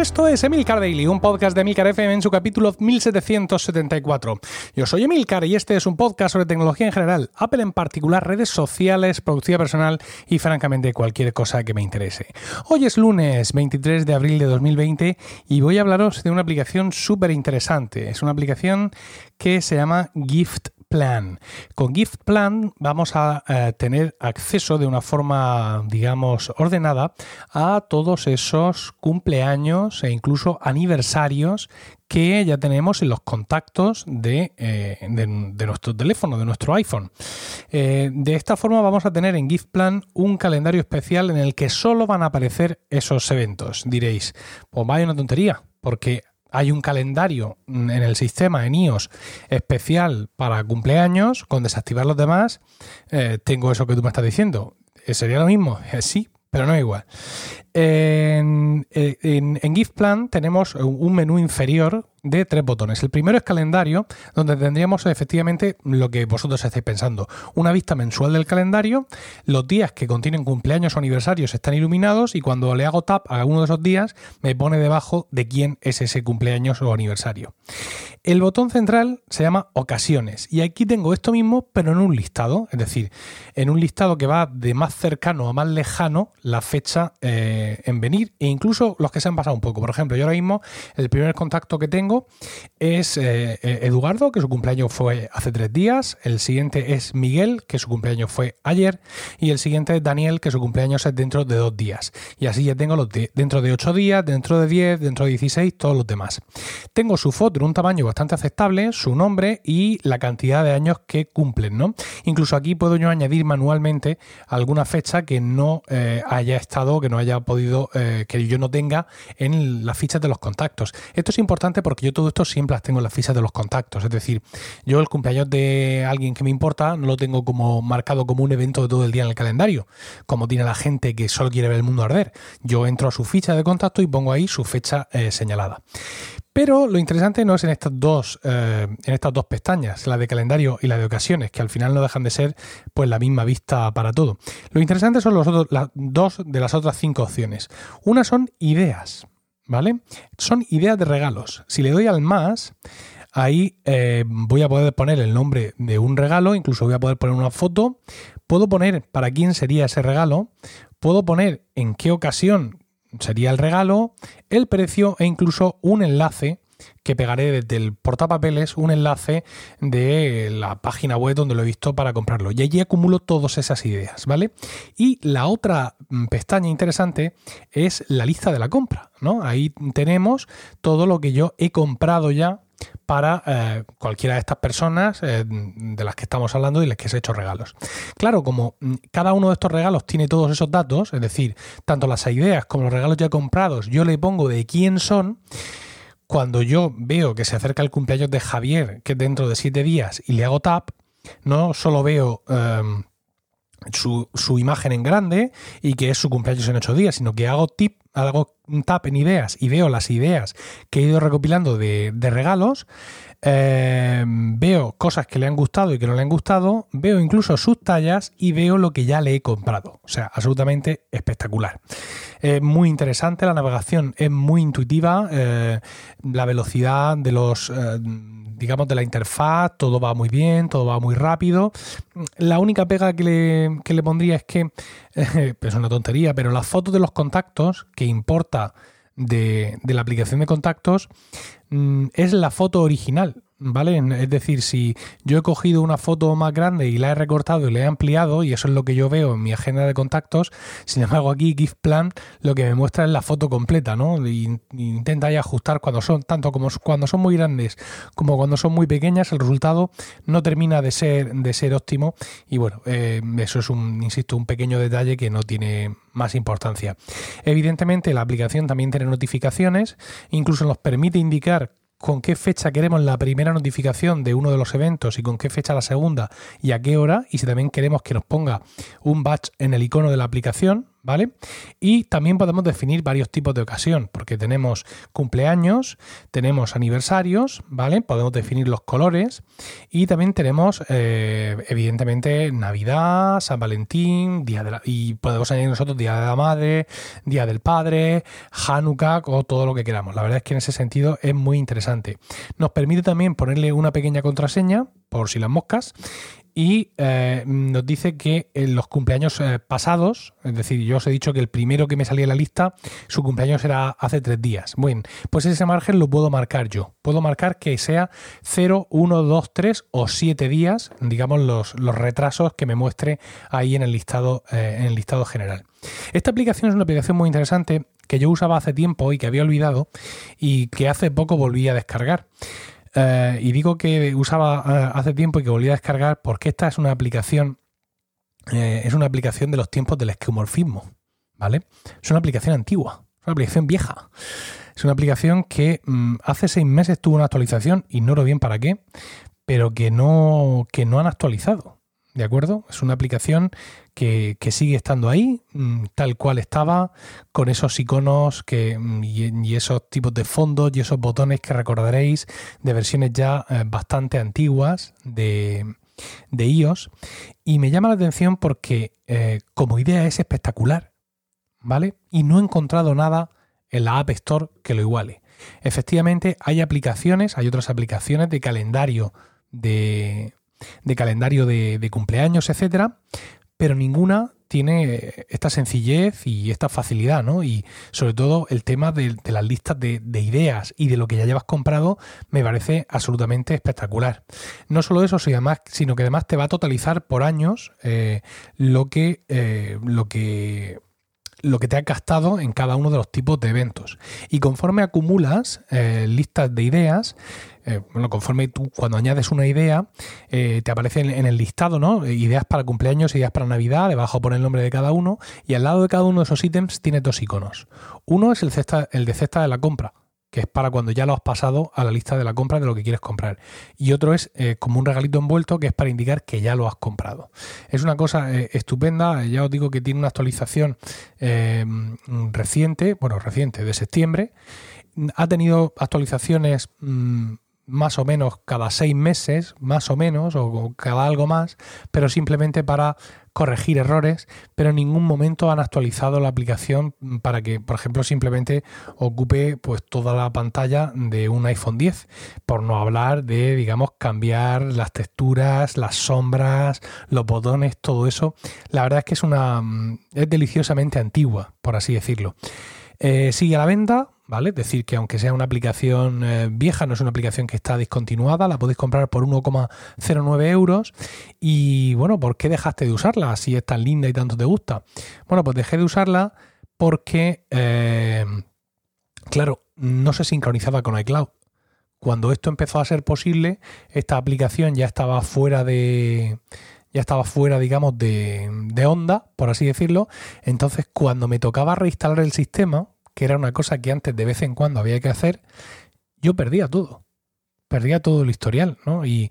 Esto es Emilcar Daily, un podcast de Emilcar FM en su capítulo 1774. Yo soy Emilcar y este es un podcast sobre tecnología en general, Apple en particular, redes sociales, productividad personal y francamente cualquier cosa que me interese. Hoy es lunes 23 de abril de 2020 y voy a hablaros de una aplicación súper interesante. Es una aplicación que se llama Gift Plan. Con Gift Plan vamos a eh, tener acceso de una forma, digamos, ordenada a todos esos cumpleaños e incluso aniversarios que ya tenemos en los contactos de, eh, nuestro teléfono, de nuestro iPhone. Eh, de esta forma vamos a tener en Gift Plan un calendario especial en el que solo van a aparecer esos eventos. Diréis, pues vaya una tontería, porque hay un calendario en el sistema, en iOS, especial para cumpleaños, con desactivar los demás, eh, tengo eso que tú me estás diciendo. ¿Sería lo mismo? Eh, sí, pero no igual. En, en, en Gift Plan tenemos un menú inferior de tres botones. El primero es calendario, donde tendríamos efectivamente lo que vosotros estáis pensando. Una vista mensual del calendario, los días que contienen cumpleaños o aniversarios están iluminados y cuando le hago tap a alguno de esos días me pone debajo de quién es ese cumpleaños o aniversario. El botón central se llama ocasiones y aquí tengo esto mismo pero en un listado, es decir, en un listado que va de más cercano a más lejano la fecha eh, en venir e incluso los que se han pasado un poco. Por ejemplo, yo ahora mismo el primer contacto que tengo es eh, Eduardo, que su cumpleaños fue hace tres días. El siguiente es Miguel, que su cumpleaños fue ayer. Y el siguiente es Daniel, que su cumpleaños es dentro de dos días. Y así ya tengo los de, dentro de ocho días, dentro de diez, dentro de dieciséis, todos los demás. Tengo su foto en un tamaño bastante aceptable, su nombre y la cantidad de años que cumplen, ¿no? Incluso aquí puedo yo añadir manualmente alguna fecha que no eh, haya estado, que no haya podido, eh, que yo no tenga en las fichas de los contactos. Esto es importante porque yo todo esto siempre las tengo en las fichas de los contactos. Es decir, yo el cumpleaños de alguien que me importa no lo tengo como marcado como un evento de todo el día en el calendario, como tiene la gente que solo quiere ver el mundo arder. Yo entro a su ficha de contacto y pongo ahí su fecha eh, señalada. Pero lo interesante no es en estas dos, eh, en estas dos pestañas, la de calendario y la de ocasiones, que al final no dejan de ser pues la misma vista para todo. Lo interesante son los las dos de las otras cinco opciones. Una son ideas. ¿Vale? Son ideas de regalos. Si le doy al más, ahí eh, voy a poder poner el nombre de un regalo, incluso voy a poder poner una foto, puedo poner para quién sería ese regalo, puedo poner en qué ocasión sería el regalo, el precio e incluso un enlace que pegaré desde el portapapeles un enlace de la página web donde lo he visto para comprarlo. Y allí acumulo todas esas ideas, ¿vale? Y la otra mm, pestaña interesante es la lista de la compra, ¿no? Ahí tenemos todo lo que yo he comprado ya para eh, cualquiera de estas personas eh, de las que estamos hablando y las que se he hecho regalos. Claro, como mm, cada uno de estos regalos tiene todos esos datos, es decir, tanto las ideas como los regalos ya comprados, yo le pongo de quién son, cuando yo veo que se acerca el cumpleaños de Javier, que es dentro de siete días, y le hago tap, no solo veo um, su, su, imagen en grande y que es su cumpleaños en ocho días, sino que hago, tip, hago un tap en ideas y veo las ideas que he ido recopilando de, de regalos. Eh, veo cosas que le han gustado y que no le han gustado, veo incluso sus tallas y veo lo que ya le he comprado. O sea, absolutamente espectacular. Es muy interesante, la navegación es muy intuitiva, eh, la velocidad de los... Eh, digamos, de la interfaz, todo va muy bien, todo va muy rápido. La única pega que le, que le pondría es que, es una tontería, pero las fotos de los contactos que importa de, de, la aplicación de contactos mm, es la foto original. ¿Vale? Es decir, si yo he cogido una foto más grande y la he recortado y la he ampliado, y eso es lo que yo veo en mi agenda de contactos, sin embargo aquí GIF Plan lo que me muestra es la foto completa, ¿no? Y, intenta ahí ajustar cuando son, tanto como cuando son muy grandes como cuando son muy pequeñas, el resultado no termina de ser, de ser óptimo y bueno, eh, eso es un, insisto, un pequeño detalle que no tiene más importancia. Evidentemente la aplicación también tiene notificaciones, incluso nos permite indicar con qué fecha queremos la primera notificación de uno de los eventos y con qué fecha la segunda y a qué hora y si también queremos que nos ponga un batch en el icono de la aplicación, ¿vale? Y también podemos definir varios tipos de ocasión, porque tenemos cumpleaños, tenemos aniversarios, ¿vale? Podemos definir los colores y también tenemos, eh, evidentemente, Navidad, San Valentín, día de la, y podemos añadir nosotros Día de la Madre, Día del Padre, Hanukkah o todo lo que queramos. La verdad es que en ese sentido es muy interesante. Nos permite también ponerle una pequeña contraseña, por si las moscas, y eh, nos dice que los cumpleaños eh, pasados, es decir, yo os he dicho que el primero que me salía en la lista, su cumpleaños era hace tres días. Bueno, pues ese margen lo puedo marcar yo. Puedo marcar que sea 0, 1, 2, 3 o 7 días, digamos, los, los retrasos que me muestre ahí en el listado, eh, en el listado general. Esta aplicación es una aplicación muy interesante que yo usaba hace tiempo y que había olvidado y que hace poco volví a descargar. Eh, y digo que usaba eh, hace tiempo y que volví a descargar porque esta es una aplicación, eh, es una aplicación de los tiempos del esquemorfismo, ¿vale? Es una aplicación antigua, es una aplicación vieja. Es una aplicación que mm, hace seis meses tuvo una actualización, ignoro bien para qué, pero que no, que no han actualizado. ¿De acuerdo? Es una aplicación que, sigue estando ahí, mm, tal cual estaba, con esos iconos que, mm, y, esos tipos de fondos y esos botones que recordaréis de versiones ya eh, bastante antiguas de, iOS. Y me llama la atención porque eh, como idea es espectacular, ¿vale? Y no he encontrado nada en la App Store que lo iguale. Efectivamente, hay aplicaciones, hay otras aplicaciones de calendario de, de calendario de, cumpleaños, etcétera, pero ninguna tiene esta sencillez y esta facilidad, ¿no? Y sobre todo el tema de, las listas de, ideas y de lo que ya llevas comprado me parece absolutamente espectacular. No solo eso, sino que además te va a totalizar por años eh, lo que eh, lo que lo que te ha gastado en cada uno de los tipos de eventos. Y conforme acumulas eh, listas de ideas, eh, bueno, conforme tú cuando añades una idea, eh, te aparece en, el listado, ¿no? Ideas para cumpleaños, ideas para Navidad, debajo pone el nombre de cada uno, y al lado de cada uno de esos ítems tiene dos iconos. Uno es el, cesta, el de cesta de la compra, que es para cuando ya lo has pasado a la lista de la compra de lo que quieres comprar. Y otro es eh, como un regalito envuelto que es para indicar que ya lo has comprado. Es una cosa eh, estupenda, ya os digo que tiene una actualización eh, reciente, bueno, reciente, de septiembre. Ha tenido actualizaciones... Mm, más o menos cada seis meses, más o menos, o cada algo más, pero simplemente para corregir errores, pero en ningún momento han actualizado la aplicación para que, por ejemplo, simplemente ocupe pues toda la pantalla de un iPhone 10, por no hablar de, digamos, cambiar las texturas, las sombras, los botones, todo eso. La verdad es que es una es deliciosamente antigua, por así decirlo. Eh, sigue a la venta, ¿vale? Es decir, que aunque sea una aplicación eh, vieja, no es una aplicación que está discontinuada, la podéis comprar por 1,09 euros. Y bueno, ¿por qué dejaste de usarla si es tan linda y tanto te gusta? Bueno, pues dejé de usarla porque, eh, claro, no se sincronizaba con iCloud. Cuando esto empezó a ser posible, esta aplicación ya estaba fuera de ya estaba fuera, digamos, de, de, onda, por así decirlo. Entonces, cuando me tocaba reinstalar el sistema, que era una cosa que antes de vez en cuando había que hacer, yo perdía todo. Perdía todo el historial, ¿no? Y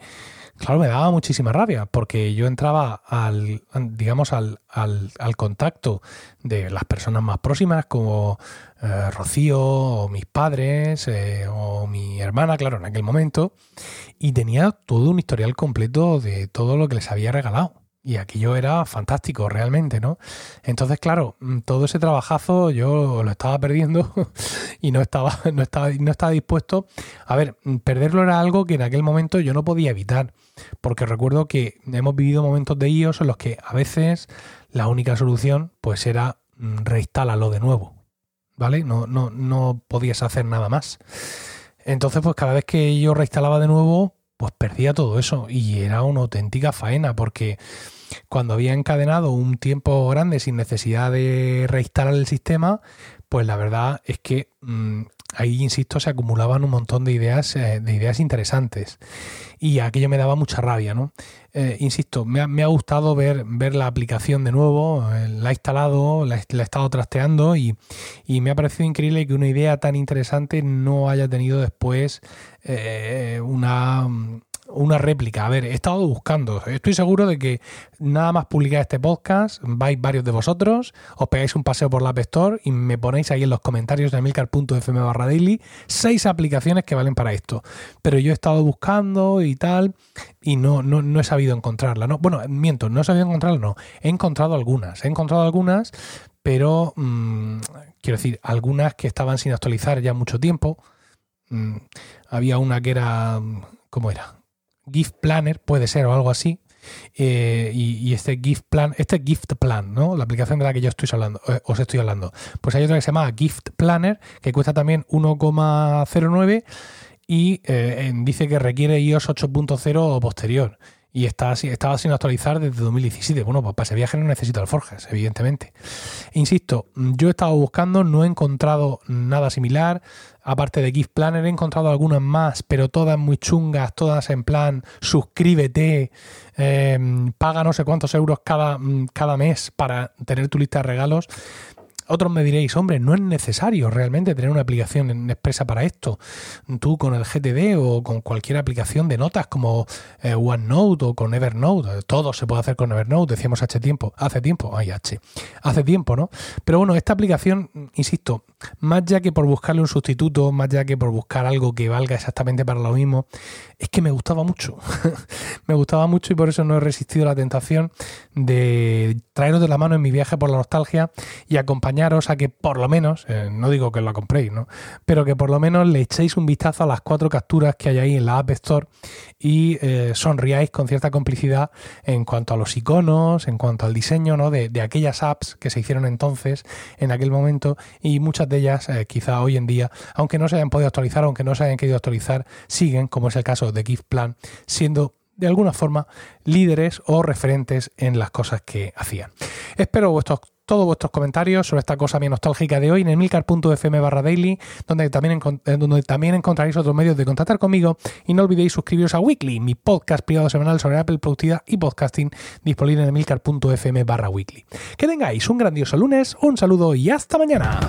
claro, me daba muchísima rabia, porque yo entraba al, digamos, al, al, contacto de las personas más próximas, como eh, Rocío, o mis padres, eh, o mi hermana, claro, en aquel momento, y tenía todo un historial completo de todo lo que les había regalado. Y aquello era fantástico, realmente, ¿no? Entonces, claro, mm, todo ese trabajazo yo lo estaba perdiendo y no estaba, no estaba, no estaba dispuesto. A ver, mm, perderlo era algo que en aquel momento yo no podía evitar. Porque recuerdo que hemos vivido momentos de iOS en los que a veces la única solución, pues era mm, reinstalarlo de nuevo. ¿Vale? No, no, no podías hacer nada más. Entonces, pues cada vez que yo reinstalaba de nuevo, pues perdía todo eso y era una auténtica faena porque cuando había encadenado un tiempo grande sin necesidad de reinstalar el sistema, pues la verdad es que mm, ahí, insisto, se acumulaban un montón de ideas, eh, de ideas interesantes. Y aquello me daba mucha rabia, ¿no? Eh, insisto, me ha, gustado ver, ver la aplicación de nuevo, eh, la he instalado, la, he estado trasteando y, me ha parecido increíble que una idea tan interesante no haya tenido después una una réplica. A ver, he estado buscando. Estoy seguro de que nada más publicar este podcast, vais varios de vosotros, os pegáis un paseo por la App Store y me ponéis ahí en los comentarios de milcar.fm barra daily seis aplicaciones que valen para esto. Pero yo he estado buscando y tal y no, no, he sabido encontrarla. ¿no? Bueno, miento, no he sabido encontrarla, no. He encontrado algunas. He encontrado algunas, pero mm, quiero decir, algunas que estaban sin actualizar ya mucho tiempo. Mm, había una que era... ¿Cómo era? Gift Planner, puede ser o algo así. Eh, y, este Gift Plan, este Gift Plan, ¿no? La aplicación de la que yo estoy hablando, eh, os estoy hablando. Pues hay otra que se llama Gift Planner, que cuesta también 1,09 y eh, dice que requiere iOS 8.0 o posterior y está, estaba sin actualizar desde 2017. Bueno, pues para ese viaje no necesito alforjas, evidentemente. Insisto, yo he estado buscando, no he encontrado nada similar. Aparte de Gift Planner, he encontrado algunas más, pero todas muy chungas, todas en plan suscríbete, eh, paga no sé cuántos euros cada, cada mes para tener tu lista de regalos. Otros me diréis, hombre, no es necesario realmente tener una aplicación expresa para esto. Tú con el GTD o con cualquier aplicación de notas como eh, OneNote o con Evernote, todo se puede hacer con Evernote, decíamos hace tiempo, hace tiempo, ay H, hace tiempo, ¿no? Pero bueno, esta aplicación, insisto, más ya que por buscarle un sustituto, más ya que por buscar algo que valga exactamente para lo mismo, es que me gustaba mucho. me gustaba mucho y por eso no he resistido la tentación de traeros de la mano en mi viaje por la nostalgia y acompañaros a que por lo menos, eh, no digo que la compréis, ¿no? Pero que por lo menos le echéis un vistazo a las cuatro capturas que hay ahí en la App Store y eh, sonriáis con cierta complicidad en cuanto a los iconos, en cuanto al diseño ¿no? de, aquellas apps que se hicieron entonces, en aquel momento, y muchas de ellas eh, quizá hoy en día, aunque no se hayan podido actualizar, aunque no se hayan querido actualizar, siguen, como es el caso de Gift Plan, siendo de alguna forma líderes o referentes en las cosas que hacían. Espero vuestros todos vuestros comentarios sobre esta cosa bien nostálgica de hoy en emilcar.fm barra daily, donde también, eh, donde también encontraréis otros medios de contactar conmigo y no olvidéis suscribiros a Weekly, mi podcast privado semanal sobre Apple Productividad y Podcasting, disponible en emilcar.fm barra weekly. Que tengáis un grandioso lunes, un saludo y hasta mañana.